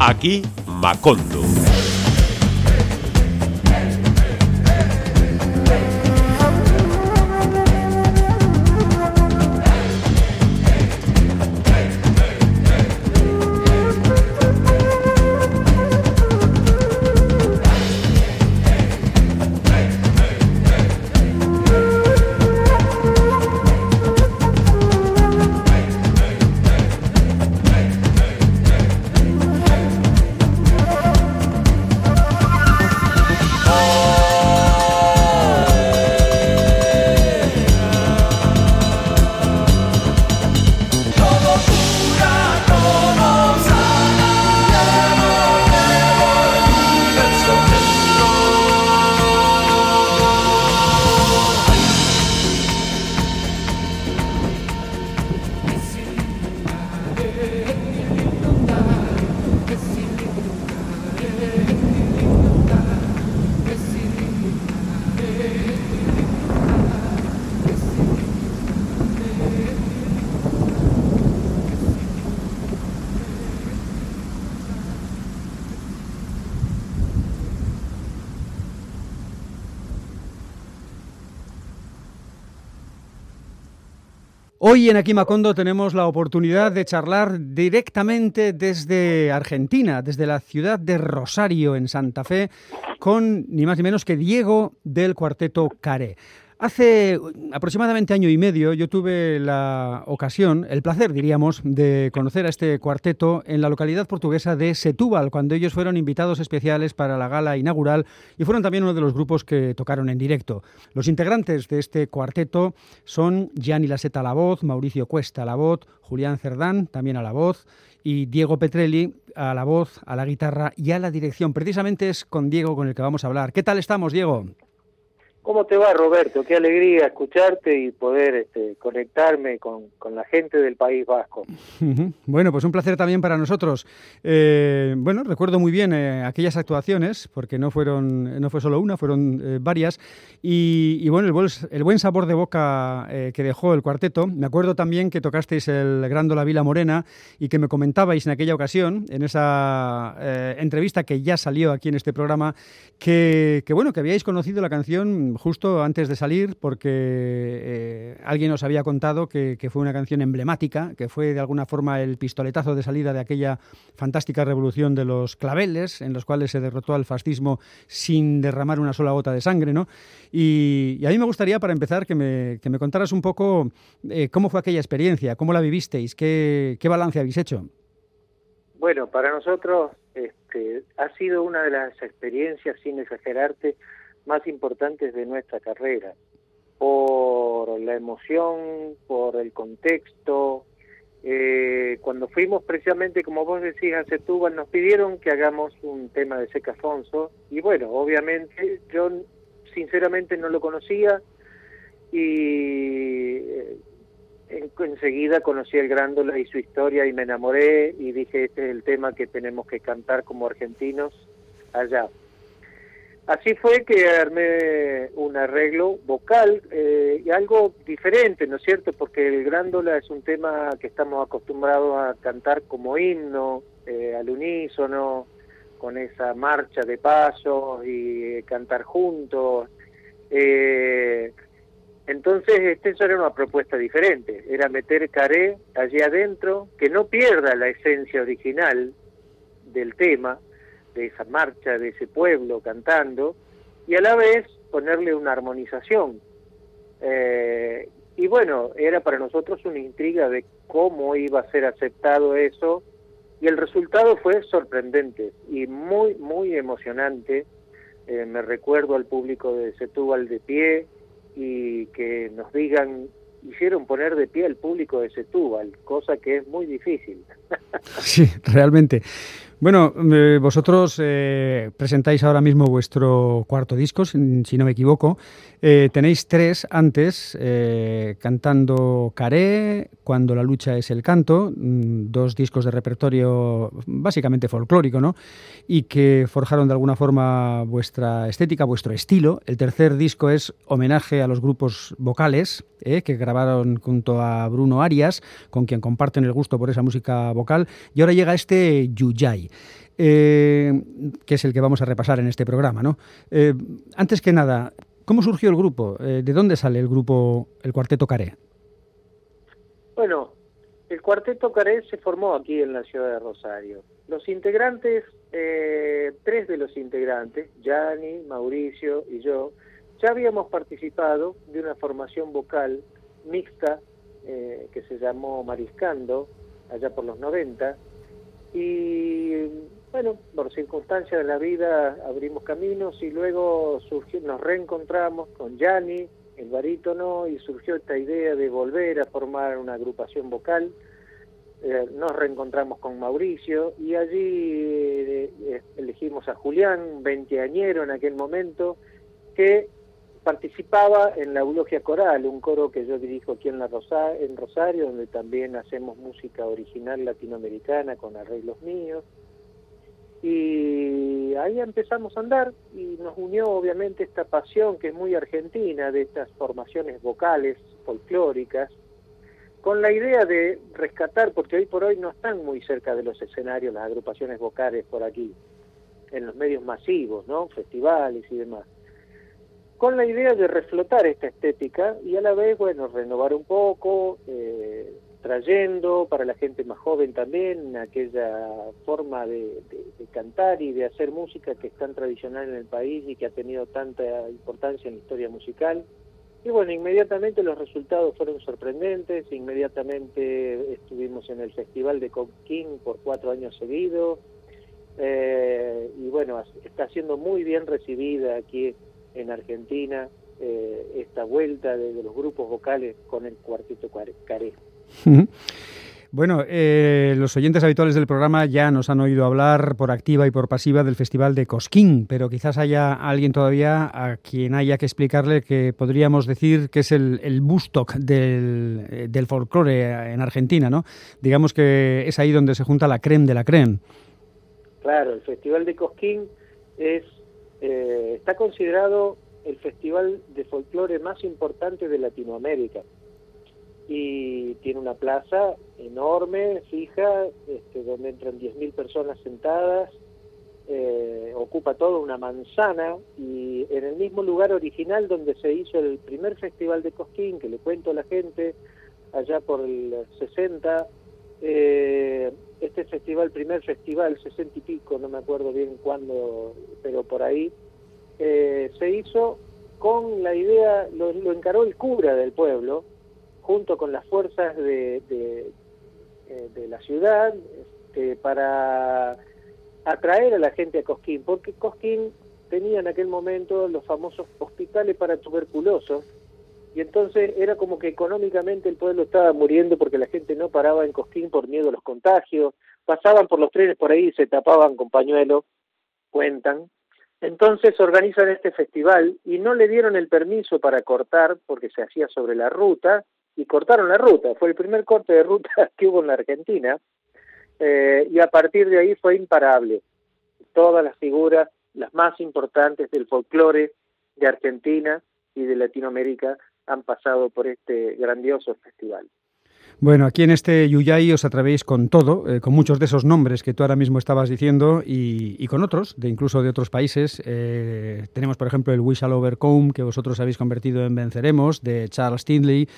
Aquí Macondo. En Aquí Macondo tenemos la oportunidad de charlar directamente desde Argentina, desde la ciudad de Rosario, en Santa Fe, con ni más ni menos que Diego del cuarteto Care. Hace aproximadamente año y medio yo tuve la ocasión, el placer diríamos, de conocer a este cuarteto en la localidad portuguesa de Setúbal, cuando ellos fueron invitados especiales para la gala inaugural y fueron también uno de los grupos que tocaron en directo. Los integrantes de este cuarteto son Gianni Laseta a la voz, Mauricio Cuesta a la voz, Julián Cerdán también a la voz y Diego Petrelli a la voz, a la guitarra y a la dirección. Precisamente es con Diego con el que vamos a hablar. ¿Qué tal estamos, Diego? ¿Cómo te va, Roberto? Qué alegría escucharte y poder este, conectarme con, la gente del País Vasco. Bueno, pues un placer también para nosotros. Eh, bueno, recuerdo muy bien eh, aquellas actuaciones, porque no fueron, no fue solo una, fueron eh, varias. Y, bueno, el, buen sabor de boca que dejó el cuarteto. Me acuerdo también que tocasteis el Grándola Vila Morena y que me comentabais en aquella ocasión, en esa entrevista que ya salió aquí en este programa, que, que bueno, que habíais conocido la canción justo antes de salir porque eh, alguien nos había contado que, fue una canción emblemática, que fue de alguna forma el pistoletazo de salida de aquella fantástica revolución de los claveles, en los cuales se derrotó al fascismo sin derramar una sola gota de sangre. ¿no? Y, a mí me gustaría, para empezar, que me, que me contaras un poco eh, cómo fue aquella experiencia, cómo la vivisteis, qué, qué balance habéis hecho. Bueno, para nosotros este, ha sido una de las experiencias, sin exagerarte, más importantes de nuestra carrera, por la emoción, por el contexto. Eh, cuando fuimos precisamente, como vos decís, a Setúbal, nos pidieron que hagamos un tema de Seca Afonso, y bueno, obviamente yo sinceramente no lo conocía, y eh, enseguida conocí el Grándola y su historia y me enamoré y dije este es el tema que tenemos que cantar como argentinos allá. Así fue que armé un arreglo vocal eh, y algo diferente, ¿no es cierto? Porque el grándola es un tema que estamos acostumbrados a cantar como himno, eh, al unísono, con esa marcha de pasos y eh, cantar juntos. entonces, este, era una propuesta diferente, era meter caré allí adentro, que no pierda la esencia original del tema, de esa marcha, de ese pueblo cantando, y a la vez ponerle una armonización. Eh, y bueno, era para nosotros una intriga de cómo iba a ser aceptado eso, y el resultado fue sorprendente y muy, muy emocionante. Eh, me recuerdo al público de Setúbal de pie y que nos digan hicieron poner de pie al público de Setúbal, cosa que es muy difícil. Sí, realmente. Bueno, eh, vosotros eh, presentáis ahora mismo vuestro cuarto disco, si, no me equivoco. Eh, tenéis tres antes, cantando Caré, Cuando la lucha es el canto, mm, dos discos de repertorio básicamente folclórico, ¿no? Y que forjaron de alguna forma vuestra estética, vuestro estilo. El tercer disco es homenaje a los grupos vocales, que grabaron junto a Bruno Arias, con quien comparten el gusto por esa música vocal. Y ahora llega este Yuyay. eh, que es el que vamos a repasar en este programa. ¿no? Eh, antes que nada, ¿cómo surgió el grupo? ¿De dónde sale el grupo, el Cuarteto Caré? Bueno, el Cuarteto Caré se formó aquí en la ciudad de Rosario. Los integrantes, tres de los integrantes, Gianni, Mauricio y yo, ya habíamos participado de una formación vocal mixta eh, que se llamó Mariscando, allá por los 90, y bueno, por circunstancias de la vida abrimos caminos y luego surgió, nos reencontramos con Yanni, el barítono, y surgió esta idea de volver a formar una agrupación vocal. Eh, nos reencontramos con Mauricio y allí eh, elegimos a Julián, veinteañero en aquel momento, que participaba en la Eulogia Coral, un coro que yo dirijo aquí en, la en Rosario, donde también hacemos música original latinoamericana con arreglos míos. Y ahí empezamos a andar y nos unió obviamente esta pasión que es muy argentina de estas formaciones vocales folclóricas, con la idea de rescatar, porque hoy por hoy no están muy cerca de los escenarios las agrupaciones vocales por aquí, en los medios masivos, ¿no? Festivales y demás con la idea de reflotar esta estética y a la vez, bueno, renovar un poco, eh, trayendo para la gente más joven también aquella forma de, cantar y de hacer música que es tan tradicional en el país y que ha tenido tanta importancia en la historia musical. Y bueno, inmediatamente los resultados fueron sorprendentes, inmediatamente estuvimos en el Festival de Coquín por cuatro años seguidos, eh, y bueno, está siendo muy bien recibida aquí en Argentina eh, esta vuelta de, los grupos vocales con el cuarteto Caré. Bueno, eh, los oyentes habituales del programa ya nos han oído hablar por activa y por pasiva del Festival de Cosquín, pero quizás haya alguien todavía a quien haya que explicarle que podríamos decir que es el, el Bustock del, eh, del folclore en Argentina, ¿no? Digamos que es ahí donde se junta la creme de la creme. Claro, el Festival de Cosquín es eh, está considerado el festival de folclore más importante de Latinoamérica y tiene una plaza enorme, fija, este, donde entran 10.000 personas sentadas, eh, ocupa toda una manzana y en el mismo lugar original donde se hizo el primer festival de Cosquín, que le cuento a la gente, allá por el 60, eh, este festival, primer festival, sesenta y pico, no me acuerdo bien cuándo, pero por ahí, eh, se hizo con la idea, lo, encaró el cura del pueblo, junto con las fuerzas de, de, eh, la ciudad, este, para atraer a la gente a Cosquín, porque Cosquín tenía en aquel momento los famosos hospitales para tuberculosos, y entonces era como que económicamente el pueblo estaba muriendo porque la gente no paraba en Cosquín por miedo a los contagios, pasaban por los trenes por ahí y se tapaban con pañuelo, cuentan. Entonces organizan este festival y no le dieron el permiso para cortar porque se hacía sobre la ruta y cortaron la ruta. Fue el primer corte de ruta que hubo en la Argentina eh, y a partir de ahí fue imparable. Todas las figuras, las más importantes del folclore de Argentina y de Latinoamérica han pasado por este grandioso festival. Bueno, aquí en este Yuyay os atrevéis con todo, eh, con muchos de esos nombres que tú ahora mismo estabas diciendo y, con otros, de incluso de otros países. Eh, tenemos, por ejemplo, el We Shall Overcome, que vosotros habéis convertido en Venceremos, de Charles Tindley.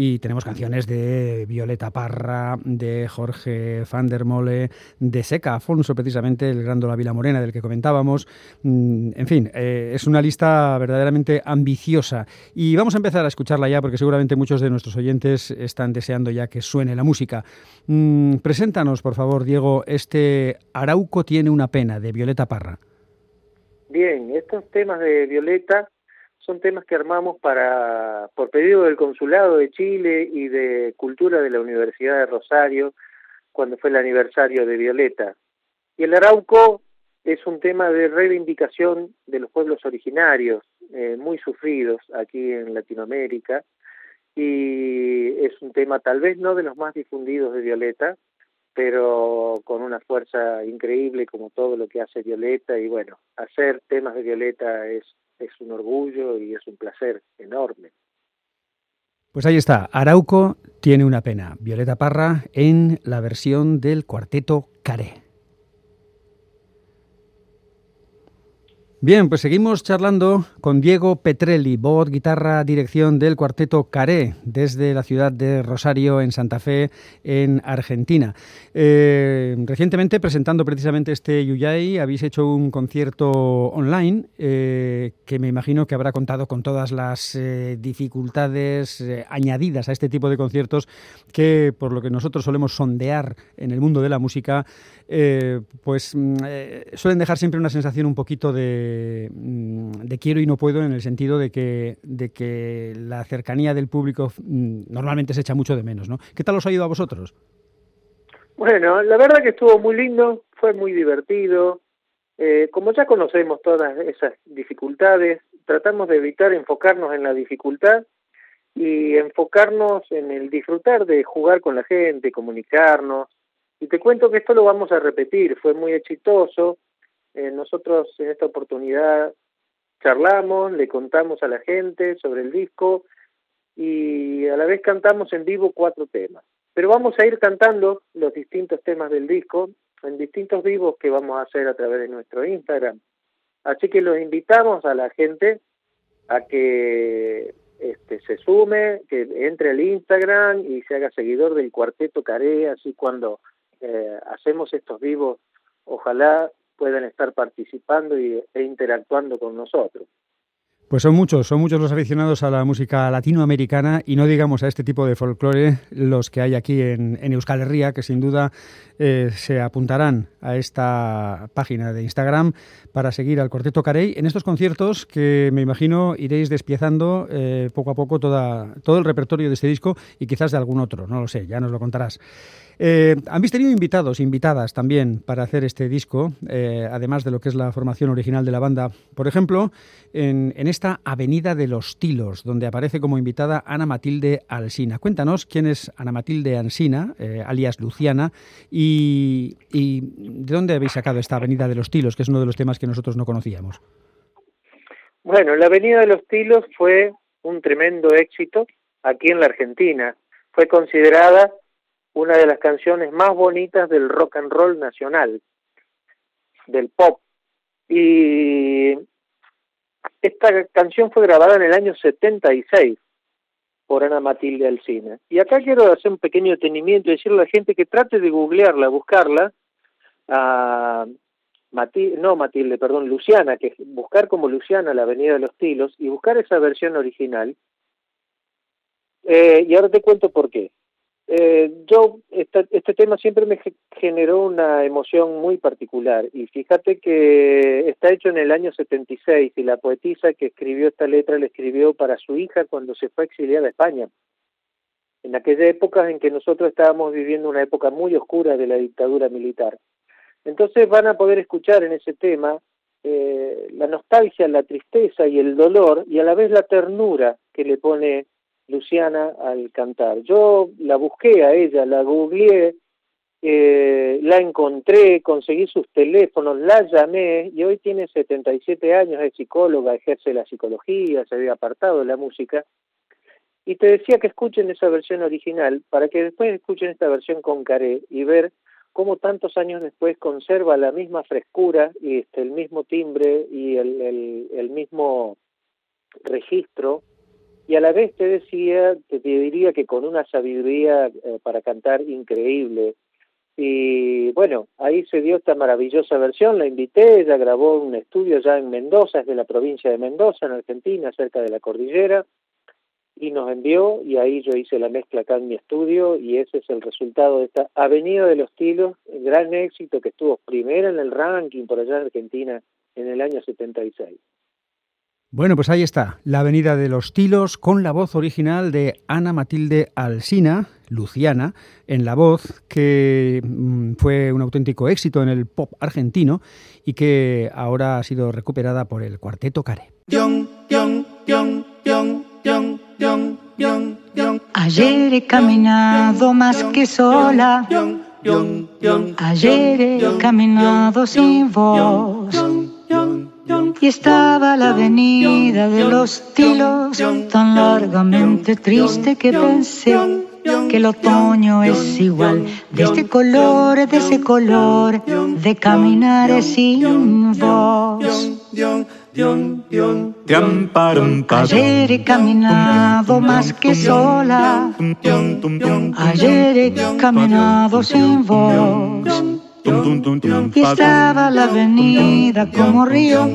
Y tenemos canciones de Violeta Parra, de Jorge van der Mole, de Seca Afonso, precisamente, el Grando La Vila Morena del que comentábamos. Mm, en fin, eh, es una lista verdaderamente ambiciosa. Y vamos a empezar a escucharla ya porque seguramente muchos de nuestros oyentes están deseando ya que suene la música. Mm, preséntanos, por favor, Diego, este Arauco tiene una pena de Violeta Parra. Bien, estos temas de Violeta son temas que armamos para por pedido del Consulado de Chile y de Cultura de la Universidad de Rosario cuando fue el aniversario de Violeta. Y el Arauco es un tema de reivindicación de los pueblos originarios, eh, muy sufridos aquí en Latinoamérica, y es un tema tal vez no de los más difundidos de Violeta, pero con una fuerza increíble como todo lo que hace Violeta, y bueno, hacer temas de Violeta es es un orgullo y es un placer enorme. Pues ahí está, Arauco tiene una pena. Violeta Parra en la versión del cuarteto Caré. Bien, pues seguimos charlando con Diego Petrelli, voz, guitarra, dirección del cuarteto Caré, desde la ciudad de Rosario, en Santa Fe, en Argentina. Eh, recientemente, presentando precisamente este Yuyay, habéis hecho un concierto online eh, que me imagino que habrá contado con todas las eh, dificultades añadidas a este tipo de conciertos que, por lo que nosotros solemos sondear en el mundo de la música, pues mm, suelen dejar siempre una sensación un poquito de Mm, de, quiero y no puedo en el sentido de que, de que la cercanía del público mm, normalmente se echa mucho de menos, ¿no? ¿Qué tal os ha ido a vosotros? Bueno, la verdad que estuvo muy lindo, fue muy divertido. Eh, como ya conocemos todas esas dificultades, tratamos de evitar enfocarnos en la dificultad y enfocarnos en el disfrutar de jugar con la gente, comunicarnos. Y te cuento que esto lo vamos a repetir, fue muy exitoso. Eh, nosotros en esta oportunidad charlamos, le contamos a la gente sobre el disco y a la vez cantamos en vivo cuatro temas. Pero vamos a ir cantando los distintos temas del disco en distintos vivos que vamos a hacer a través de nuestro Instagram. Así que los invitamos a la gente a que este, se sume, que entre al Instagram y se haga seguidor del Cuarteto Caré, así cuando eh, hacemos estos vivos, ojalá puedan estar participando y, e interactuando con nosotros. Pues son muchos, son muchos los aficionados a la música latinoamericana y no digamos a este tipo de folclore los que hay aquí en, Euskal Herria, que sin duda eh, se apuntarán a esta página de Instagram para seguir al Cuarteto Carey en estos conciertos que me imagino iréis despiezando eh, poco a poco toda, todo el repertorio de este disco y quizás de algún otro, no lo sé, ya nos lo contarás. Eh, habéis tenido invitados, invitadas también para hacer este disco, eh, además de lo que es la formación original de la banda. Por ejemplo, en, esta Avenida de los Tilos, donde aparece como invitada Ana Matilde Alsina. Cuéntanos quién es Ana Matilde Alsina, eh, alias Luciana, y, y de dónde habéis sacado esta Avenida de los Tilos, que es uno de los temas que nosotros no conocíamos. Bueno, la Avenida de los Tilos fue un tremendo éxito aquí en la Argentina. Fue considerada una de las canciones más bonitas del rock and roll nacional, del pop. Y esta canción fue grabada en el año 76 por Ana Matilde Alcina. Y acá quiero hacer un pequeño detenimiento y decirle a la gente que trate de googlearla, buscarla, no Matilde, perdón, Luciana, que buscar como Luciana la Avenida de los Tilos y buscar esa versión original. Eh, y ahora te cuento por qué. Eh, yo, este tema siempre me generó una emoción muy particular y fíjate que está hecho en el año 76 y la poetisa que escribió esta letra la escribió para su hija cuando se fue exiliada a España. En aquella época en que nosotros estábamos viviendo una época muy oscura de la dictadura militar. Entonces van a poder escuchar en ese tema eh, la nostalgia, la tristeza y el dolor y a la vez la ternura que le pone Luciana al cantar. Yo la busqué a ella, la googleé, eh, la encontré, conseguí sus teléfonos, la llamé y hoy tiene 77 años, es psicóloga, ejerce la psicología, se había apartado de la música. Y te decía que escuchen esa versión original para que después escuchen esta versión con Caré y ver cómo tantos años después conserva la misma frescura y este, el mismo timbre y el, el, el mismo registro y a la vez te decía, te, diría que con una sabiduría eh, para cantar increíble. Y bueno, ahí se dio esta maravillosa versión, la invité, ella grabó un estudio ya en Mendoza, es de la provincia de Mendoza, en Argentina, cerca de la cordillera, y nos envió, y ahí yo hice la mezcla acá en mi estudio, y ese es el resultado de esta Avenida de los Tilos, gran éxito que estuvo primera en el ranking por allá en Argentina en el año 76. Bueno, pues ahí está, la Avenida de los Tilos, con la voz original de Ana Matilde Alsina, Luciana, en la voz que mm, fue un auténtico éxito en el pop argentino y que ahora ha sido recuperada por el Cuarteto Care. Ayer he caminado más que sola. Ayer he caminado sin voz y estaba la avenida de los tilos tan largamente triste que pensé que el otoño es igual, de este color, de ese color, de caminar sin voz. Ayer he caminado más que sola, ayer he caminado sin voz. Y estaba la avenida como río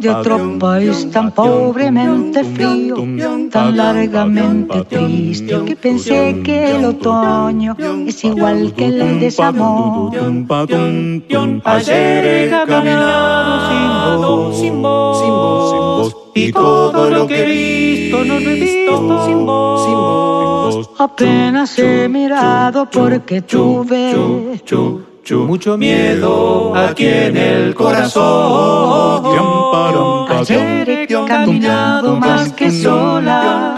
de otro país tan pobremente frío, tan largamente triste, que pensé que el otoño es igual que el desamor. Ayer he caminado sin voz, sin voz, y todo lo que he visto no lo he visto sin voz. Apenas he mirado porque tuve mucho miedo aquí en el corazón. Ayer he caminado más que sola.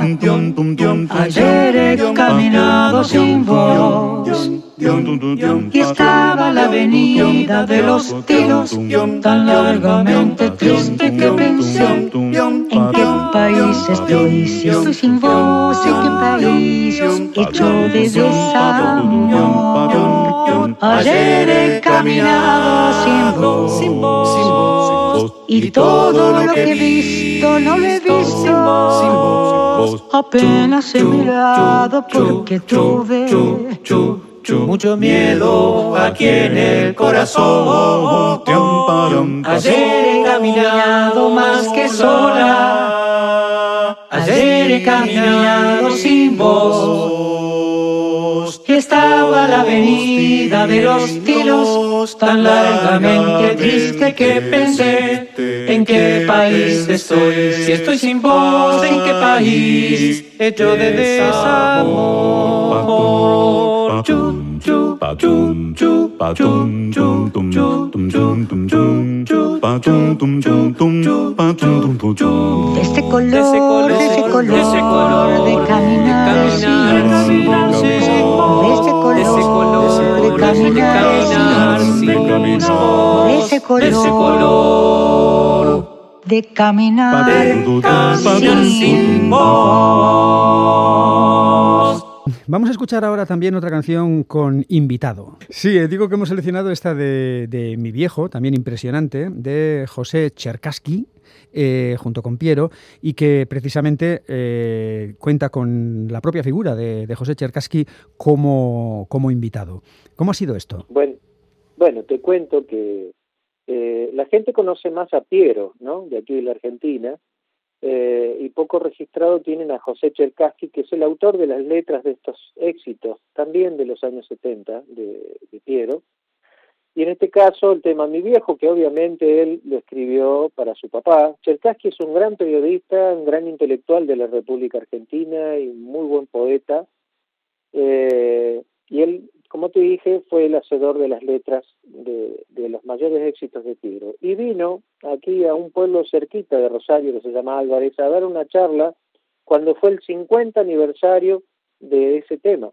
Ayer he caminado sin voz. Y estaba la avenida de los tiros tan largamente triste que pensé en qué país estoy, si estoy sin voz, en qué país hecho de desamor. Ayer he caminado sin voz, sin voz, y todo lo que he visto no lo he visto. Apenas he mirado porque tuve mucho miedo aquí en el corazón. Ayer he caminado más que sola. Ayer he caminado sin voz. Y estaba la avenida de los tilos tan largamente triste que pensé en qué país estoy. Si estoy sin voz, en qué país hecho de desamor. Este color, de ese color, de ese color de caminar sin voz. De ese color, de caminar sin. De ese color, de caminar sin voz. Vamos a escuchar ahora también otra canción con invitado. Sí, eh, digo que hemos seleccionado esta de, Mi Viejo, también impresionante, de José Cherkaski. Eh, junto con Piero, y que precisamente eh, cuenta con la propia figura de, José Cherkaski como, como, invitado. ¿Cómo ha sido esto? Bueno, bueno te cuento que la gente conoce más a Piero, ¿no? de aquí de la Argentina, eh, y poco registrado tienen a José Cherkaski, que es el autor de las letras de estos éxitos, también de los años 70, de, Piero. Y en este caso el tema Mi Viejo, que obviamente él lo escribió para su papá. Cherkaski es un gran periodista, un gran intelectual de la República Argentina y muy buen poeta. Eh, y él como te dije, fue el hacedor de las letras de, los mayores éxitos de Piero. Y vino aquí a un pueblo cerquita de Rosario que se llama Álvarez a dar una charla cuando fue el 50 aniversario de ese tema,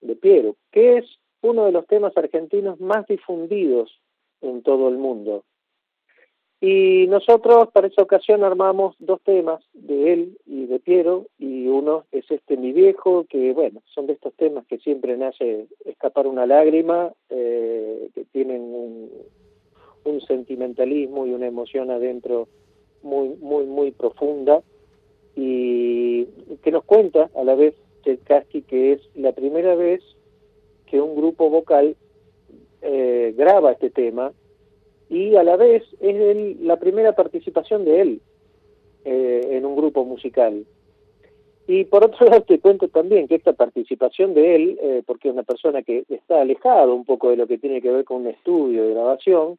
de Piero, que es uno de los temas argentinos más difundidos en todo el mundo. Y nosotros para esa ocasión armamos dos temas de él y de Piero, y uno es este Mi Viejo, que bueno, son de estos temas que siempre nace escapar una lágrima, eh, que tienen un, un, sentimentalismo y una emoción adentro muy, muy, muy profunda, y que nos cuenta a la vez Chetkaski que es la primera vez que un grupo vocal eh, graba este tema y a la vez es la primera participación de él eh, en un grupo musical. Y por otro lado te cuento también que esta participación de él, eh, porque es una persona que está alejado un poco de lo que tiene que ver con un estudio de grabación,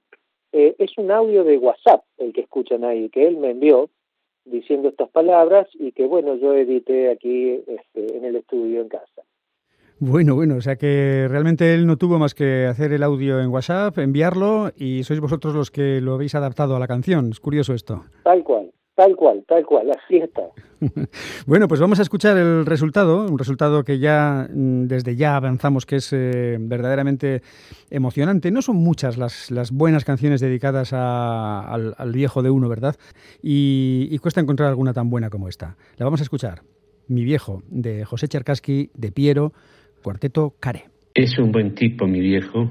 eh, es un audio de WhatsApp el que escuchan ahí, que él me envió diciendo estas palabras y que bueno, yo edité aquí este, en el estudio en casa. Bueno, bueno, o sea que realmente él no tuvo más que hacer el audio en WhatsApp, enviarlo y sois vosotros los que lo habéis adaptado a la canción. Es curioso esto. Tal cual, tal cual, tal cual, así está. bueno, pues vamos a escuchar el resultado, un resultado que ya mm, desde ya avanzamos que es eh, verdaderamente emocionante. No son muchas las, las buenas canciones dedicadas al, viejo de uno, ¿verdad? Y, y cuesta encontrar alguna tan buena como esta. La vamos a escuchar. Mi viejo, de José Cherkaski, de Piero, Cuarteto Care. Es un buen tipo, mi viejo,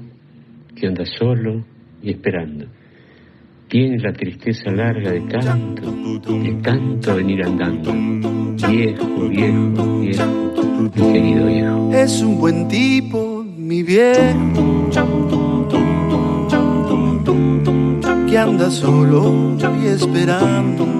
que anda solo y esperando. Tiene la tristeza larga de tanto, de tanto venir andando. Viejo, viejo, viejo, mi querido viejo. Es un buen tipo, mi viejo, que anda solo y esperando.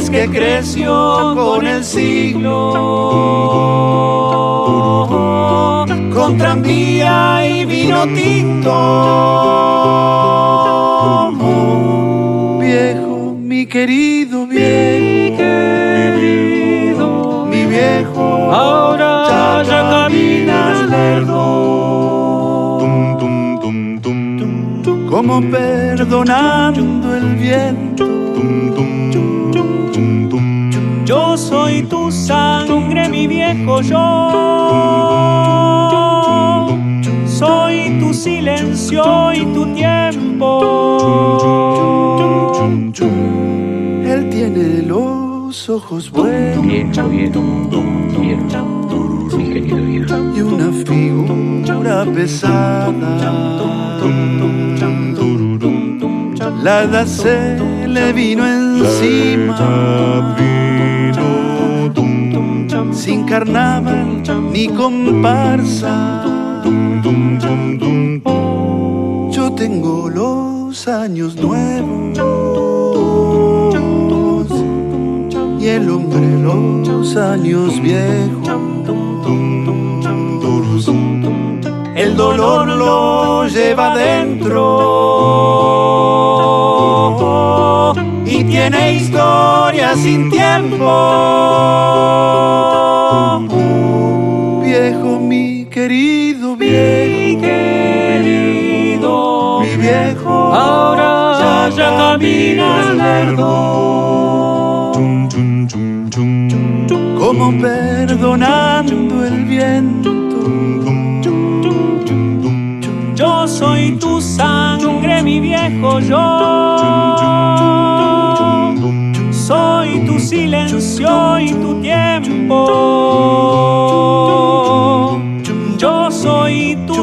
Es que creció con el siglo, con tranvía y vino tinto. Viejo, mi querido viejo, mi viejo, ahora ya caminas lerdo, como perdonando el viento. Tu sangre, mi viejo yo. Soy tu silencio y tu tiempo. Él tiene los ojos buenos Viejo, viejo, viejo, mi querido viejo. y una figura pesada. La edad se le vino encima. Sin carnaval ni comparsa. Yo tengo los años nuevos y el hombre los años viejos. El dolor lo lleva dentro y tiene historia sin tiempo. Viejo, mi querido viejo, querido, mi viejo, ahora ya caminas lerdo. como perdonando el viento. Yo soy tu sangre, mi viejo yo. Soy tu silencio y tu tiempo.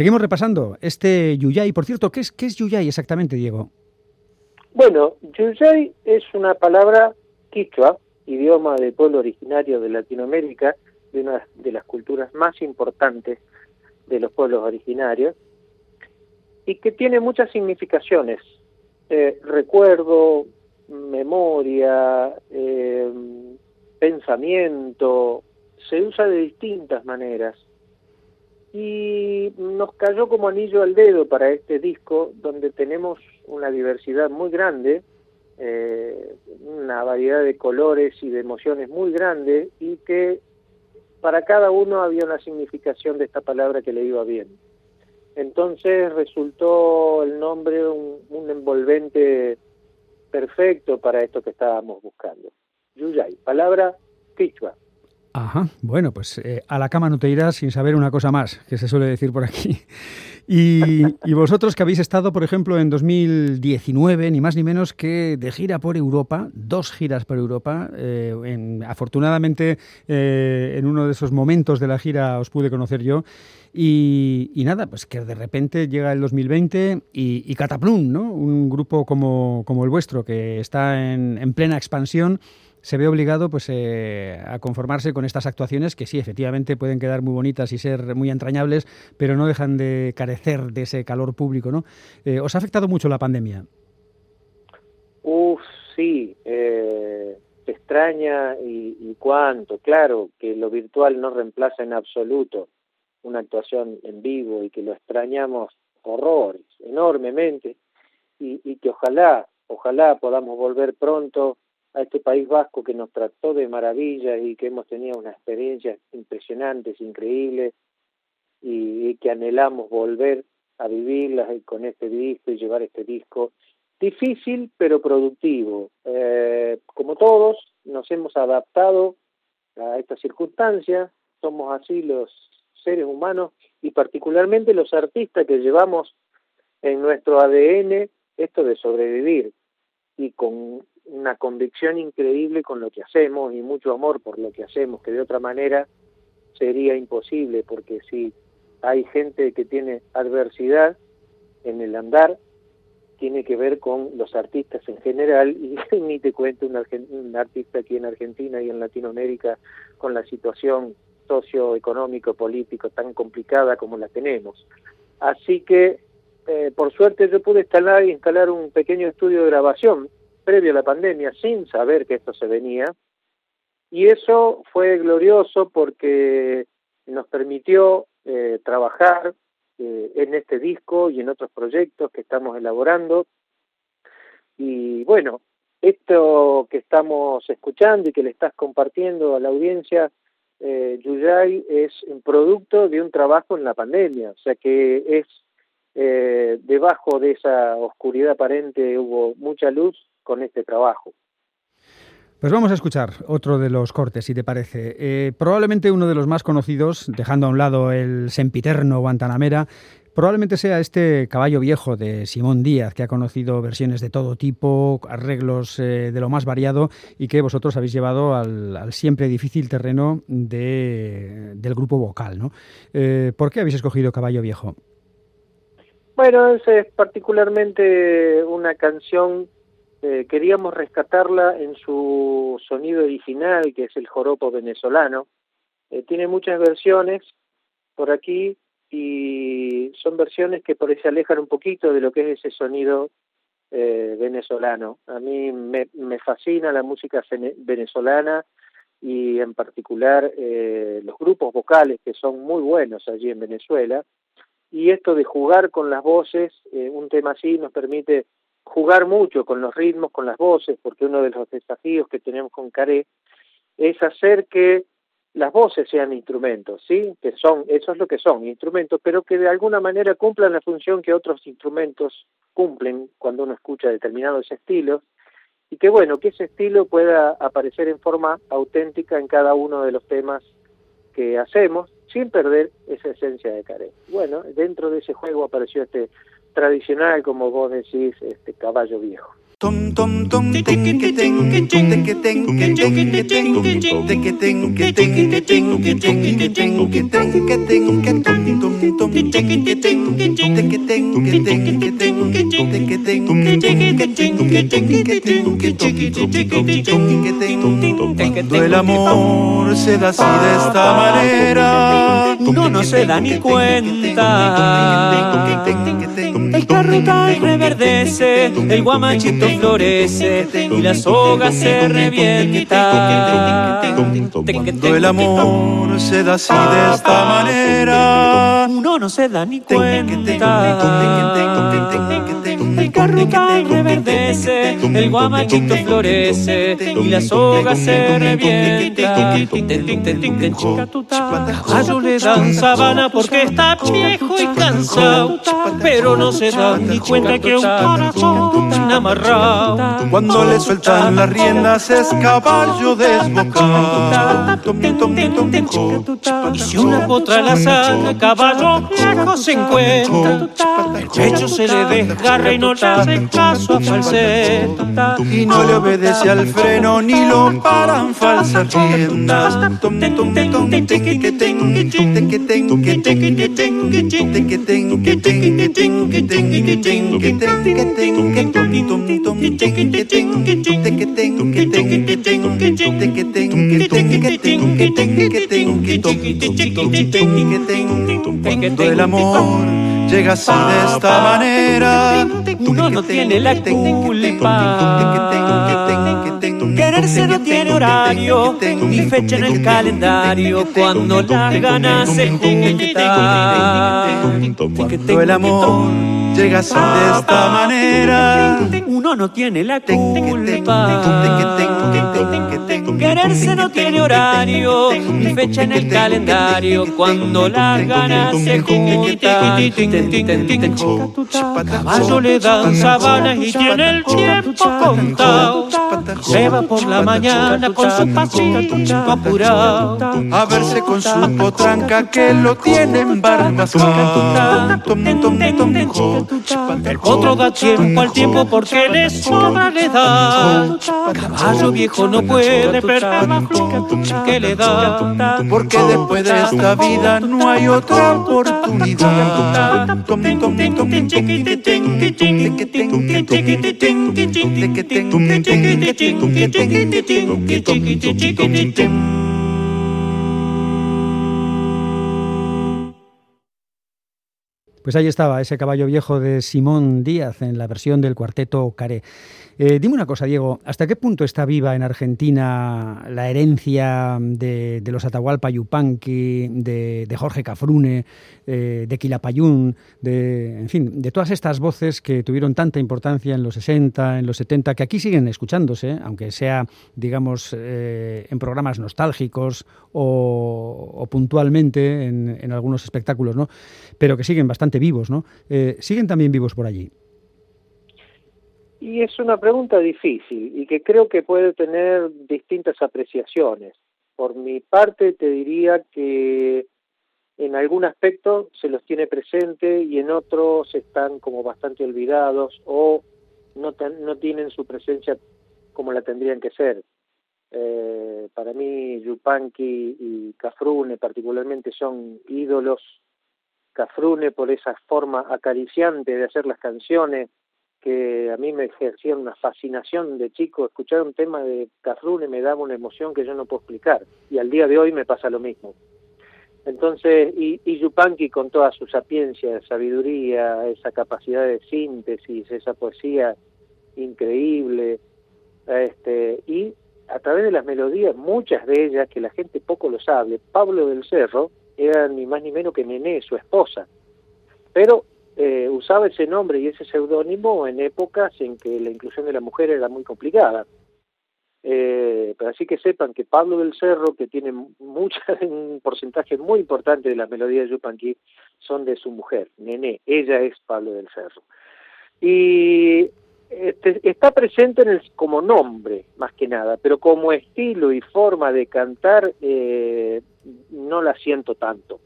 Seguimos repasando este Yuyay. Por cierto, ¿qué es, qué es Yuyay exactamente, Diego? Bueno, Yuyay es una palabra quichua, idioma del pueblo originario de Latinoamérica, de una de las culturas más importantes de los pueblos originarios, y que tiene muchas significaciones. Eh, recuerdo, memoria, eh, pensamiento, se usa de distintas maneras. Y nos cayó como anillo al dedo para este disco, donde tenemos una diversidad muy grande, eh, una variedad de colores y de emociones muy grande, y que para cada uno había una significación de esta palabra que le iba bien. Entonces resultó el nombre un, un envolvente perfecto para esto que estábamos buscando. Yuyay, palabra quichua. Ajá, bueno, pues eh, a la cama no te irás sin saber una cosa más, que se suele decir por aquí. Y, vosotros que habéis estado, por ejemplo, en 2019, ni más ni menos que de gira por Europa, dos giras por Europa. Eh, en, afortunadamente, eh, en uno de esos momentos de la gira os pude conocer yo. Y, nada, pues que de repente llega el 2020 y, y Cataplum, ¿no? Un grupo como, el vuestro, que está en plena expansión se ve obligado pues eh, a conformarse con estas actuaciones que sí, efectivamente pueden quedar muy bonitas y ser muy entrañables, pero no dejan de carecer de ese calor público, ¿no? Eh, ¿Os ha afectado mucho la pandemia? Uf, sí, eh, extraña y, cuánto. Claro que lo virtual no reemplaza en absoluto una actuación en vivo y que lo extrañamos horrores, enormemente, y, y que ojalá, ojalá podamos volver pronto a este País Vasco que nos trató de maravilla y que hemos tenido unas experiencias impresionantes, increíbles, y, que anhelamos volver a vivirlas con este disco y llevar este disco difícil pero productivo. Eh, como todos, nos hemos adaptado a estas circunstancias, somos así los seres humanos y particularmente los artistas que llevamos en nuestro ADN esto de sobrevivir y con una convicción increíble con lo que hacemos y mucho amor por lo que hacemos, que de otra manera sería imposible, porque si hay gente que tiene adversidad en el andar, tiene que ver con los artistas en general, y ni te cuento un, un artista aquí en Argentina y en Latinoamérica con la situación socioeconómico, político tan complicada como la tenemos. Así que, eh, por suerte, yo pude instalar, instalar un pequeño estudio de grabación previo a la pandemia sin saber que esto se venía. Y eso fue glorioso porque nos permitió eh, trabajar eh, en este disco y en otros proyectos que estamos elaborando. Y bueno, esto que estamos escuchando y que le estás compartiendo a la audiencia eh, es un producto de un trabajo en la pandemia, o sea que es eh, debajo de esa oscuridad aparente hubo mucha luz con este trabajo. Pues vamos a escuchar otro de los cortes, si te parece. Eh, probablemente uno de los más conocidos, dejando a un lado el sempiterno Guantanamera, Probablemente sea este caballo viejo de Simón Díaz, que ha conocido versiones de todo tipo, arreglos eh, de lo más variado y que vosotros habéis llevado al, siempre difícil terreno de, del grupo vocal. ¿no? Eh, ¿Por qué habéis escogido Caballo Viejo? Bueno, es particularmente una canción, eh, queríamos rescatarla en su sonido original, que es el joropo venezolano. tiene muchas versiones por aquí y son versiones que por ahí se alejan un poquito de lo que es ese sonido eh, venezolano. A mí me, me, fascina la música venezolana y en particular eh, los grupos vocales que son muy buenos allí en Venezuela. Y esto de jugar con las voces, eh, un tema así nos permite jugar mucho con los ritmos, con las voces, porque uno de los desafíos que tenemos con Caré es hacer que las voces sean instrumentos, ¿sí? Que son, eso es lo que son, instrumentos, pero que de alguna manera cumplan la función que otros instrumentos cumplen cuando uno escucha determinados estilos, y que bueno, que ese estilo pueda aparecer en forma auténtica en cada uno de los temas que hacemos, sin perder esa esencia de Care. Bueno, dentro de ese juego apareció este tradicional, como vos decís, este caballo viejo. Tom tom tom ting ting ting ting ting ting ting ting ting ting ting ting Cuando el amor se da así de esta manera, no no se da ni cuenta. El carrutal reverdece, el guamachito florece y la soga se revienta. Cuando el amor se da así de esta manera, uno no se da ni cuenta. El carrucal reverdece, el guamachito florece y la soga se revienta. Caballo le dan sabana porque está viejo y cansado, pero no se da ni cuenta que un corazón amarrado cuando le sueltan las riendas es caballo desbocado. Y si una potra la saca, caballo viejo se encuentra. El pecho se le desgarra y no le hace caso a falseta. Y no le obedece al freno ni lo paran falsas riendas. Cuando el amor llega así de esta manera, uno no tiene la culpa. Quererse no tiene horario ni fecha en el calendario cuando las ganas se juntan. Cuando el amor llega así de esta manera, uno no tiene la culpa. Quererse no tiene horario ni fecha en el calendario cuando las ganas se juntan. Caballo le dan sabanas y tiene el tiempo contado. Se va por la mañana con su pasito apurado. a verse con su potranca que lo tiene embarbazado. El potro da tiempo al tiempo porque le sobra le da. Caballo viejo no puede perder más que le da. Porque después de esta vida no hay otra oportunidad. Pues ahí estaba ese caballo viejo de Simón Díaz en la versión del cuarteto Caré. Eh, dime una cosa, Diego, ¿hasta qué punto está viva en Argentina la herencia de, los Atahualpa Yupanqui, de, Jorge Cafrune, eh, de Quilapayún, de, en fin, de todas estas voces que tuvieron tanta importancia en los 60, en los 70, que aquí siguen escuchándose, aunque sea, digamos, eh, en programas nostálgicos o, puntualmente en, algunos espectáculos, ¿no? Pero que siguen bastante vivos, ¿no? ¿Siguen también vivos por allí? Y es una pregunta difícil y que creo que puede tener distintas apreciaciones. Por mi parte te diría que en algún aspecto se los tiene presente y en otros están como bastante olvidados o no, no tienen su presencia como la tendrían que ser. Eh, para mí Yupanqui y Cafrune particularmente son ídolos. Cafrune por esa forma acariciante de hacer las canciones, que a mí me ejercía una fascinación de chico, escuchar un tema de Cafrune me daba una emoción que yo no puedo explicar, y al día de hoy me pasa lo mismo. Entonces, y, y Yupanqui con toda su sapiencia, sabiduría, esa capacidad de síntesis, esa poesía increíble, este, y a través de las melodías, muchas de ellas que la gente poco lo sabe, Pablo del Cerro era ni más ni menos que Nené, su esposa, pero eh, usaba ese nombre y ese seudónimo en épocas en que la inclusión de la mujer era muy complicada. Eh, pero así que sepan que Pablo del Cerro, que tiene mucha, un porcentaje muy importante de las melodías de Yupanqui, son de su mujer, Nené, ella es Pablo del Cerro. Y este, está presente en el, como nombre, más que nada, pero como estilo y forma de cantar, eh, no la siento tanto.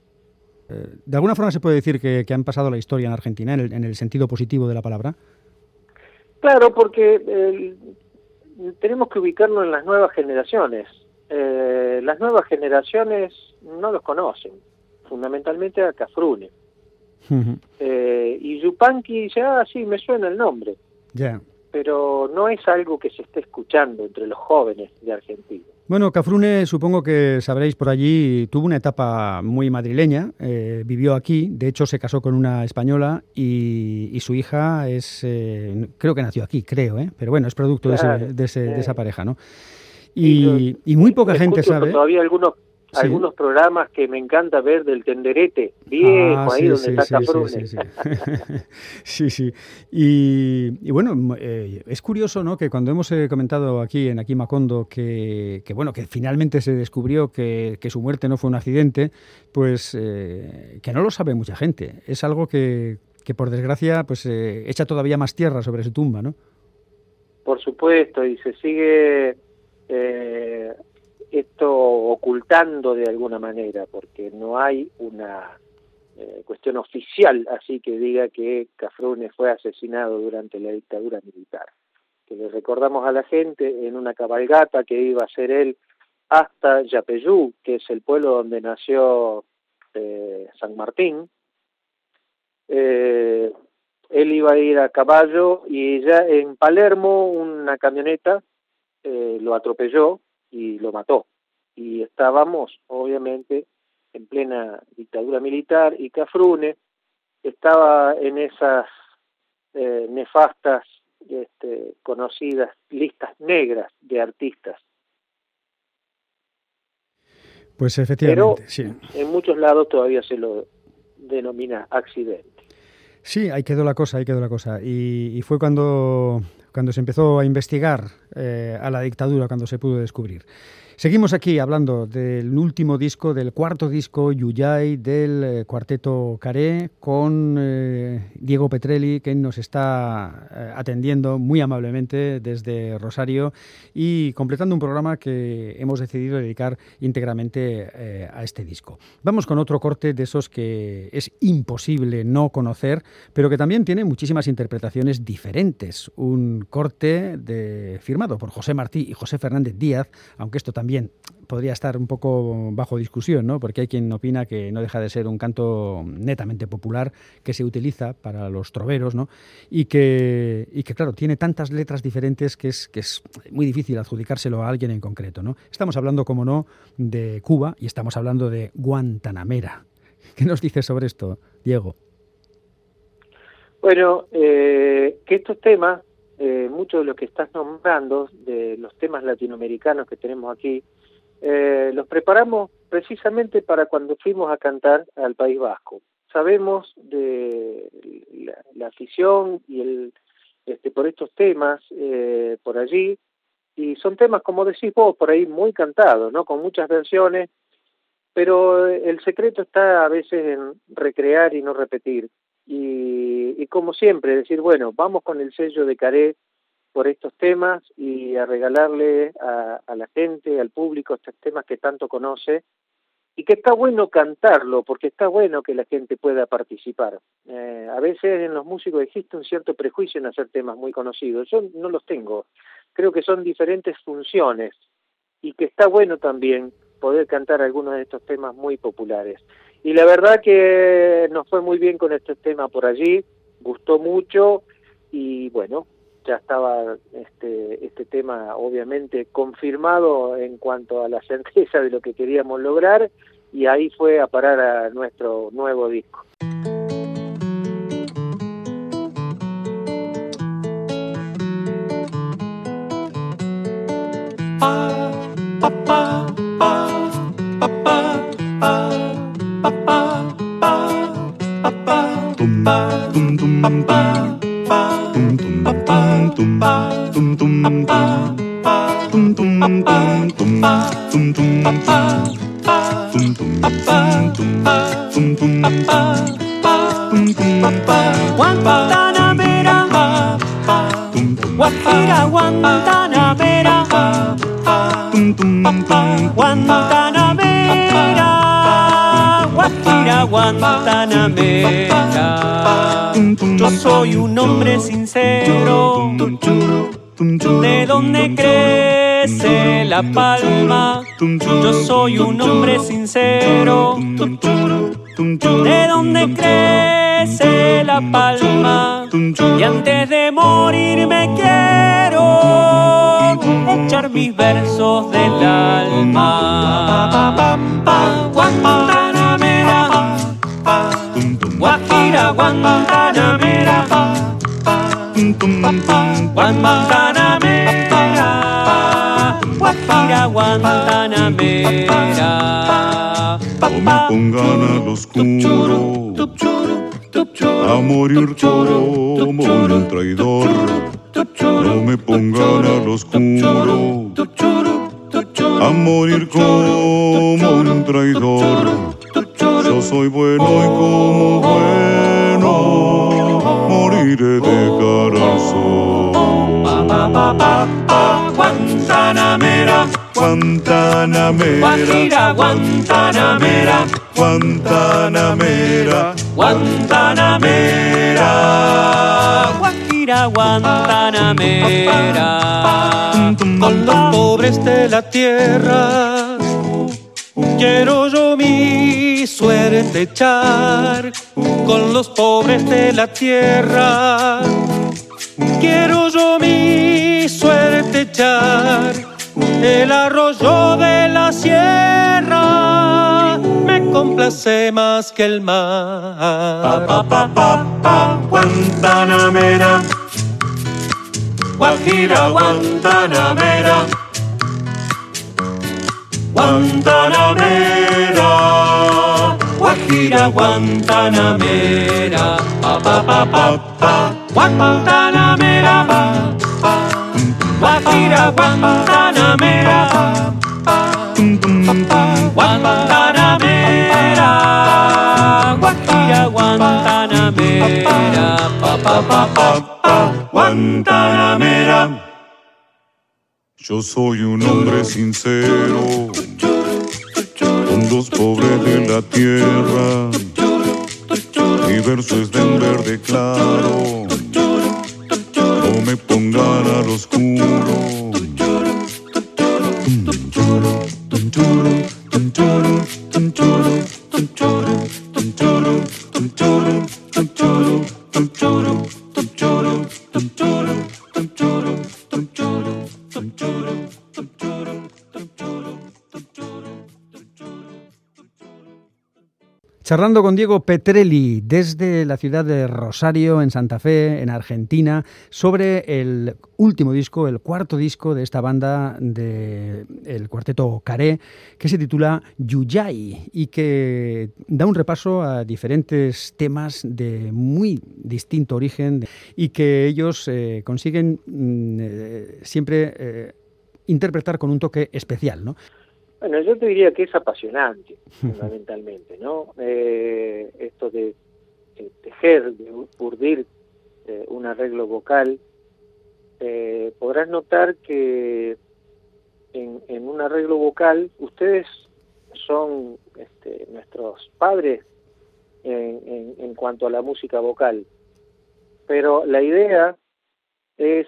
Eh, ¿De alguna forma se puede decir que, han pasado la historia en Argentina en el, sentido positivo de la palabra? Claro, porque tenemos que ubicarnos en las nuevas generaciones. Eh, las nuevas generaciones no los conocen, fundamentalmente a Cafrune. Eh, y Yupanqui dice, ah, sí, me suena el nombre. Ya. Pero no es algo que se esté escuchando entre los jóvenes de Argentina. Bueno, Cafrune, supongo que sabréis por allí, tuvo una etapa muy madrileña, eh, vivió aquí, de hecho se casó con una española y, su hija es, eh, creo que nació aquí, creo, ¿eh? pero bueno, es producto de, esa pareja, ¿no? Y, muy poca gente sabe. Todavía algunos algunos programas que me encanta ver del tenderete, viejo, ah, ahí donde está sí, sí, sí, Y, bueno, eh, es curioso, ¿no? Que cuando hemos eh, comentado aquí en Aquí Macondo que, bueno, que finalmente se descubrió que, su muerte no fue un accidente, pues eh, que no lo sabe mucha gente. Es algo que, que por desgracia, pues echa todavía más tierra sobre su tumba, ¿no? Por supuesto, y se sigue esto ocultando de alguna manera, porque no hay una eh, cuestión oficial así que diga que Cafrune fue asesinado durante la dictadura militar. Que le recordamos a la gente en una cabalgata que iba a ser él hasta Yapeyú, que es el pueblo donde nació eh, San Martín. Eh, él iba a ir a caballo y ya en Palermo una camioneta lo atropelló y lo mató. Y estábamos, obviamente, en plena dictadura militar, y Cafrune estaba en esas eh, nefastas, este, conocidas listas negras de artistas. Pues efectivamente, sí. En muchos lados todavía se lo denomina accidente. Sí, ahí quedó la cosa, ahí quedó la cosa. Y, fue cuando, cuando se empezó a investigar eh, a la dictadura, cuando se pudo descubrir. Seguimos aquí hablando del último disco, del cuarto disco, Yuyay, del eh, cuarteto Caré, con eh, Diego Petrelli, que nos está eh, atendiendo muy amablemente desde Rosario y completando un programa que hemos decidido dedicar íntegramente a este disco. Vamos con otro corte de esos que es imposible no conocer, pero que también tiene muchísimas interpretaciones diferentes. Un corte de, firmado por José Martí y José Fernández Díaz, aunque esto también también podría estar un poco bajo discusión, ¿no? porque hay quien opina que no deja de ser un canto netamente popular que se utiliza para los troveros ¿no? y, que, y que, claro, tiene tantas letras diferentes que es, que es muy difícil adjudicárselo a alguien en concreto. ¿no? Estamos hablando, como no, de Cuba y estamos hablando de Guantanamera. ¿Qué nos dices sobre esto, Diego? Bueno, eh, que estos temas eh, muchos de los que estás nombrando, de los temas latinoamericanos que tenemos aquí, eh, los preparamos precisamente para cuando fuimos a cantar al País Vasco. Sabemos de la, afición y el este, por estos temas eh, por allí, y son temas, como decís vos, por ahí muy cantados, ¿no? Con muchas versiones, pero el secreto está a veces en recrear y no repetir y, como siempre, decir, bueno, vamos con el sello de Caré por estos temas y a regalarle a, la gente, al público, estos temas que tanto conoce y que está bueno cantarlo, porque está bueno que la gente pueda participar. Eh, a veces en los músicos existe un cierto prejuicio en hacer temas muy conocidos, yo no los tengo, creo que son diferentes funciones y que está bueno también poder cantar algunos de estos temas muy populares. Y la verdad que nos fue muy bien con este tema por allí, gustó mucho y bueno, ya estaba este, este tema obviamente confirmado en cuanto a la certeza de lo que queríamos lograr y ahí fue a parar a nuestro nuevo disco. Guantanamera, Guajira Guantanamera, Guantanamera, Guajira Guantanamera. Yo soy un hombre sincero, de donde crece la palma. Yo soy un hombre sincero, de donde crece la palma. Y antes de morir me quiero echar mis versos del alma. Guantanamera, Guajira, Guantanamera, Guantanamera, Guajira, Guantanamera. No me pongan al oscuro a morir como un traidor. No me pongan al oscuro a morir como un traidor. Yo soy bueno y como bueno moriré de cara al sol. Guantanamera, Guantanamera, Guajira, Guantanamera, Guantanamera, Guantanamera, Guajira, Guantanamera. Con los pobres de la tierra quiero yo mi suerte echar. Con los pobres de la tierra quiero yo mi suerte echar. El arroyo de la sierra me complace más que el mar. Pa, pa, pa, Guantanamera. Guajira, Guantanamera. Guantanamera. Guajira, Guantanamera. Pa, pa, pa, pa, pa. Guantanamera. Pa, pa. Guajira, Guantanamera. Guantanamera, Guajira, Guantanamera, pa pa pa pa pa, Guantanamera. Yo soy un hombre sincero, dos pobres de la tierra. Mi verso es de un verde claro, no me pongan al oscuro. Charlando con Diego Petrelli desde la ciudad de Rosario, en Santa Fe, en Argentina, sobre el último disco, el cuarto disco de esta banda del cuarteto Caré, que se titula Yuyay y que da un repaso a diferentes temas de muy distinto origen y que ellos eh, consiguen mm, eh, siempre eh, interpretar con un toque especial, ¿no? Bueno, yo te diría que es apasionante, fundamentalmente, ¿no? Eh, esto de, de, tejer, de urdir eh, un arreglo vocal, eh, podrás notar que en, en, un arreglo vocal ustedes son este, nuestros padres en, en, en cuanto a la música vocal, pero la idea es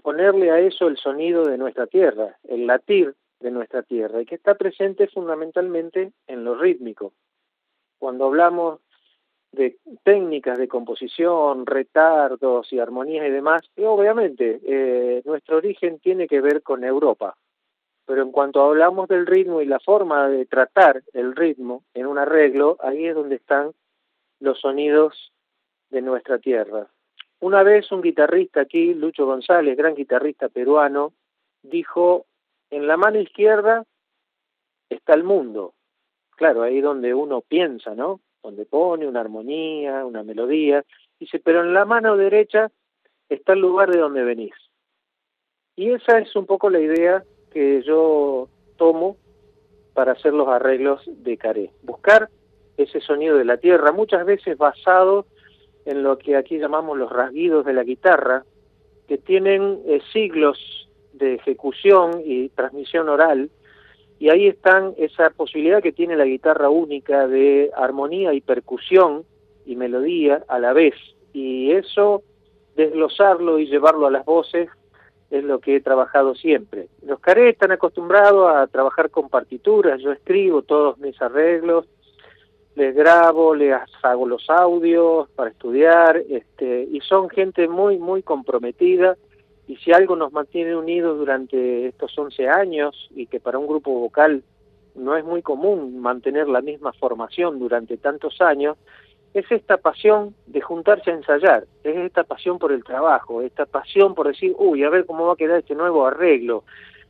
ponerle a eso el sonido de nuestra tierra, el latir de nuestra tierra y que está presente fundamentalmente en lo rítmico. Cuando hablamos de técnicas de composición, retardos y armonías y demás, obviamente eh, nuestro origen tiene que ver con Europa, pero en cuanto hablamos del ritmo y la forma de tratar el ritmo en un arreglo, ahí es donde están los sonidos de nuestra tierra. Una vez un guitarrista aquí, Lucho González, gran guitarrista peruano, dijo en la mano izquierda está el mundo. Claro, ahí donde uno piensa, ¿no? Donde pone una armonía, una melodía. Dice, pero en la mano derecha está el lugar de donde venís. Y esa es un poco la idea que yo tomo para hacer los arreglos de caré. Buscar ese sonido de la tierra, muchas veces basado en lo que aquí llamamos los rasguidos de la guitarra, que tienen eh, siglos de ejecución y transmisión oral, y ahí están esa posibilidad que tiene la guitarra única de armonía y percusión y melodía a la vez, y eso desglosarlo y llevarlo a las voces es lo que he trabajado siempre. Los caré están acostumbrados a trabajar con partituras, yo escribo todos mis arreglos, les grabo, les hago los audios para estudiar, este, y son gente muy, muy comprometida y si algo nos mantiene unidos durante estos 11 años y que para un grupo vocal no es muy común mantener la misma formación durante tantos años, es esta pasión de juntarse a ensayar, es esta pasión por el trabajo, esta pasión por decir, uy, a ver cómo va a quedar este nuevo arreglo,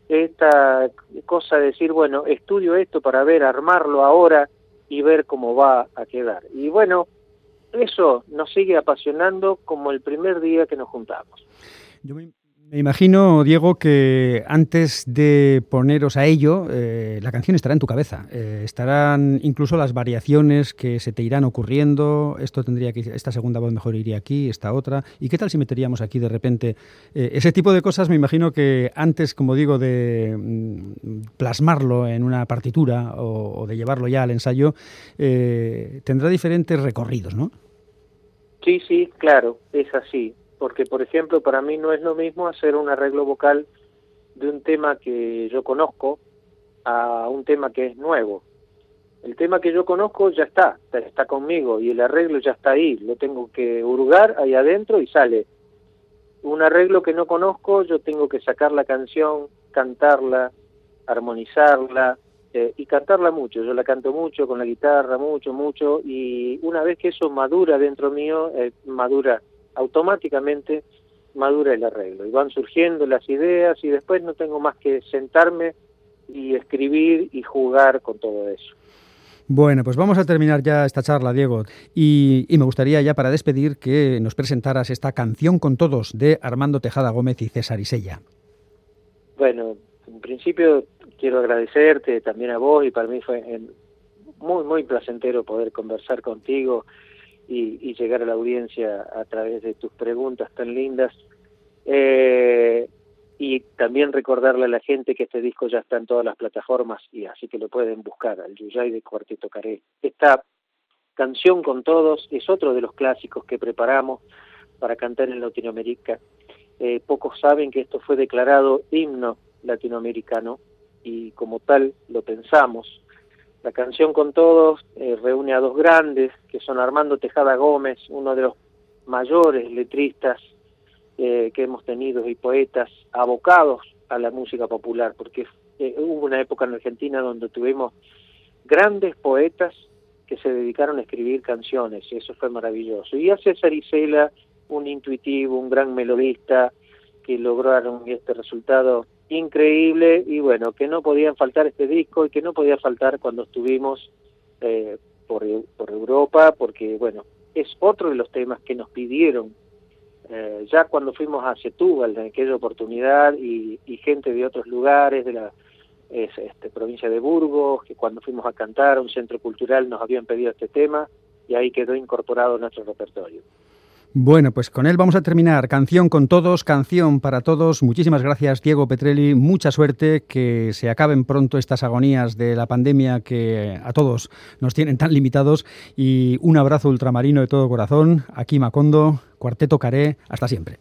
esta cosa de decir, bueno, estudio esto para ver, armarlo ahora y ver cómo va a quedar. Y bueno, eso nos sigue apasionando como el primer día que nos juntamos. Me imagino, Diego, que antes de poneros a ello, eh, la canción estará en tu cabeza. Eh, estarán incluso las variaciones que se te irán ocurriendo. Esto tendría que, esta segunda voz mejor iría aquí, esta otra. ¿Y qué tal si meteríamos aquí de repente eh, ese tipo de cosas? Me imagino que antes, como digo, de mm, plasmarlo en una partitura o, o, de llevarlo ya al ensayo, tendrá diferentes recorridos, ¿no? Sí, sí, claro, es así porque por ejemplo para mí no es lo mismo hacer un arreglo vocal de un tema que yo conozco a un tema que es nuevo. El tema que yo conozco ya está, está conmigo y el arreglo ya está ahí, lo tengo que hurgar ahí adentro y sale. Un arreglo que no conozco, yo tengo que sacar la canción, cantarla, armonizarla, eh, y cantarla mucho. Yo la canto mucho con la guitarra, mucho, mucho, y una vez que eso madura dentro mío, eh, madura automáticamente, madura el arreglo. Y van surgiendo las ideas y después no tengo más que sentarme y escribir y jugar con todo eso. Bueno, pues vamos a terminar ya esta charla, Diego. Y, me gustaría ya para despedir que nos presentaras esta canción con todos de Armando Tejada Gómez y César Isella. Bueno, en principio quiero agradecerte también a vos y para mí fue muy, muy placentero poder conversar contigo y, llegar a la audiencia a través de tus preguntas tan lindas. Eh, y también recordarle a la gente que este disco ya está en todas las plataformas y así que lo pueden buscar, al Yuyay de Cuarteto Caré. Esta canción con todos es otro de los clásicos que preparamos para cantar en Latinoamérica. Eh, pocos saben que esto fue declarado himno latinoamericano y como tal lo pensamos. La canción con todos eh, reúne a dos grandes, que son Armando Tejada Gómez, uno de los mayores letristas eh, que hemos tenido y poetas abocados a la música popular, porque eh, hubo una época en Argentina donde tuvimos grandes poetas que se dedicaron a escribir canciones, y eso fue maravilloso. Y a César Isela, un intuitivo, un gran melodista, que lograron este resultado increíble y bueno, que no podían faltar este disco y que no podía faltar cuando estuvimos eh, por, por Europa, porque bueno, es otro de los temas que nos pidieron eh, ya cuando fuimos a Setúbal en aquella oportunidad y, gente de otros lugares de la este, provincia de Burgos, que cuando fuimos a cantar a un centro cultural nos habían pedido este tema y ahí quedó incorporado en nuestro repertorio. Bueno, pues con él vamos a terminar. Canción con todos, canción para todos. Muchísimas gracias, Diego Petrelli. Mucha suerte, que se acaben pronto estas agonías de la pandemia que a todos nos tienen tan limitados. Y un abrazo ultramarino de todo corazón. Aquí Macondo, Cuarteto Caré. Hasta siempre.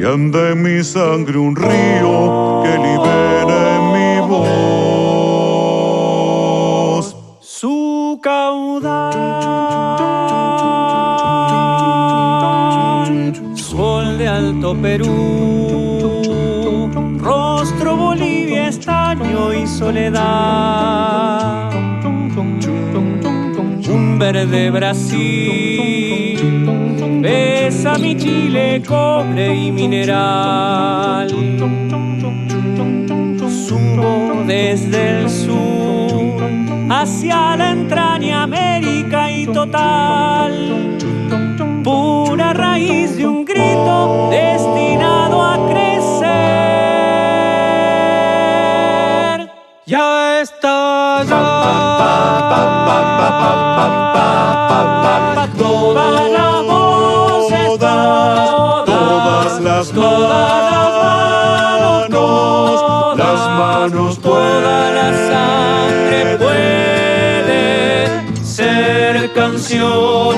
y anda en mi sangre un río que libera en mi voz su caudal. Sol de Alto Perú, rostro Bolivia, estaño y soledad. Un verde Brasil Besa mi chile, cobre y mineral. Subo desde el sur hacia la entraña América y total. Pura raíz de un grito destinado a crecer. Ya está toda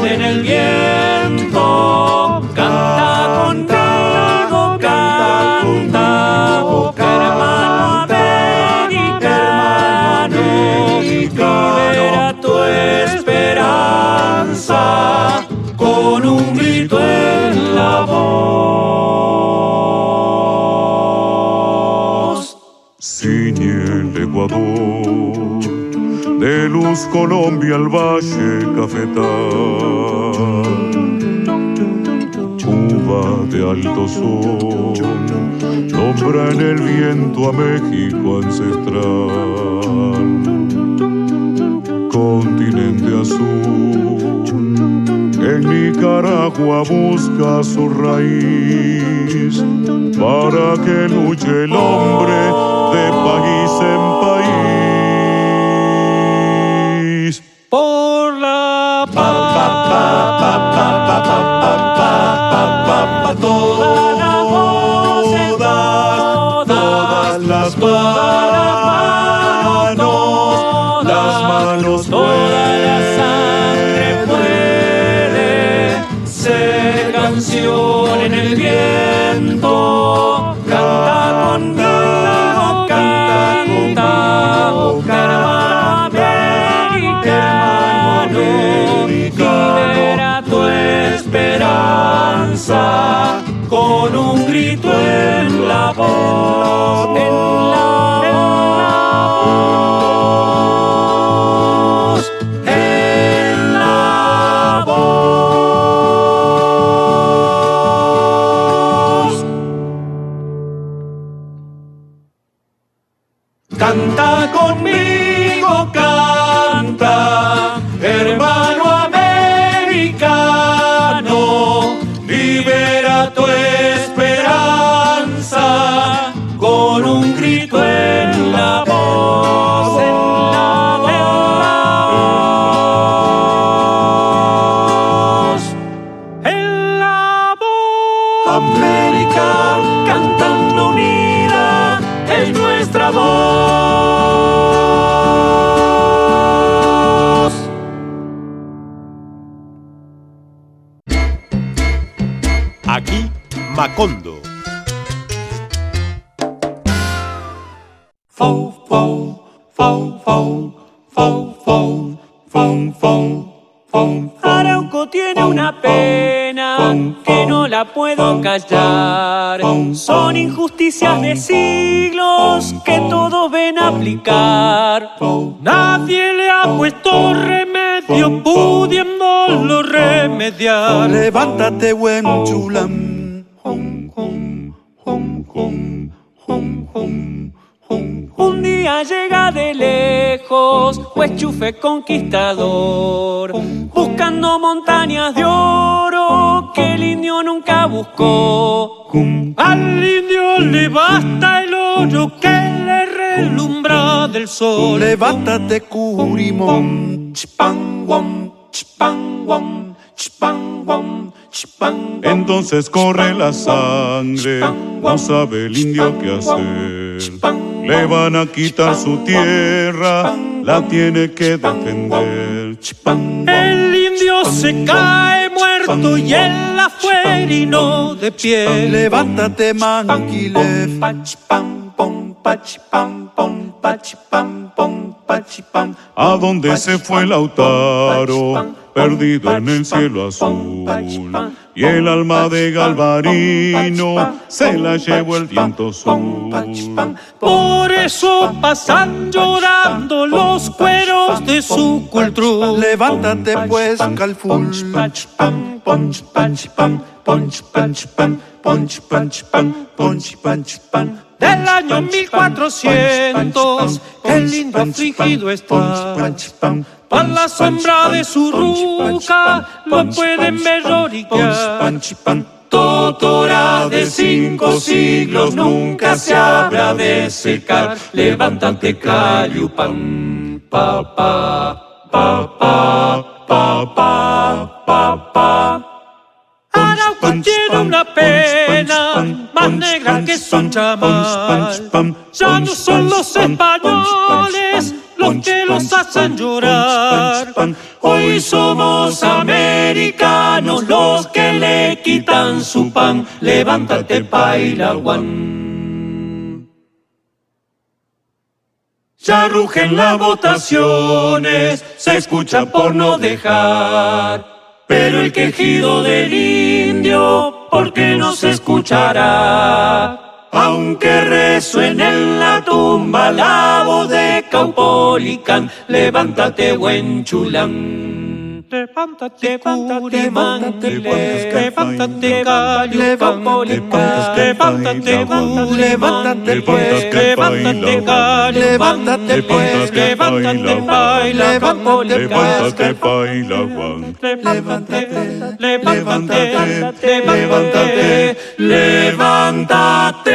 en el viento. Colombia al valle cafetal. Cuba de alto sol, nombra en el viento a México ancestral. Continente azul, en Nicaragua busca su raíz para que luche el hombre de heart. Fou, fou. Arauco tiene una pena que no la puedo callar. Son injusticias de siglos que todos ven aplicar. Nadie le ha puesto remedio pudiéndolo remediar. Levántate, buen chulam. Un día llega de lejos, pues chufe conquistador, buscando montañas de oro que el indio nunca buscó. Al indio le basta el oro que le relumbra del sol. Levántate, curimón. Chipang, guam, chipang, guam, chipang, guam, chipang, guam. Entonces corre la sangre, no sabe el indio qué hacer. Le van a quitar su tierra, la tiene que defender. El indio se cae muerto y él afuera y no de pie. Levántate, manquile. Pachipam, pom, pachipam, pom, pachipam. ¿A dónde se fue Lautaro? Perdido en el cielo azul. Y el alma de Galvarino se la llevó el viento sur. Por eso pasan llorando los cueros de su cultura. Levántate, pues, calful. Pachipam, ponch, pachipam, ponch, pachipam, ponch, pachipam, ponch, pachipam. Del año 1400, el indio afligido está. Por la sombra de su ruca lo pueden ver lloriquear. Totora de cinco siglos nunca se habrá de secar. Levántate, Cayupan. Pa, pa, pa, pa, pa, pa, pa, pa. Arauco tiene una pena más negra que su chamal. Ya no son los españoles los que los hacen llorar. Hoy somos americanos los que le quitan su pan. Levántate, Pailawan. Ya rugen las votaciones, se escucha por no dejar. Pero el quejido del indio, ¿por qué no se escuchará? Aunque resuene en la tumba la voz de Caupolicán, levántate, buen chulán. Levántate, Curimán, levántate, Cayucán, levántate, levántate, pues, levántate, Cayucán, Levántate, pues, levántate, baila, Levántate, baila. Levántate, levántate, levántate, levántate.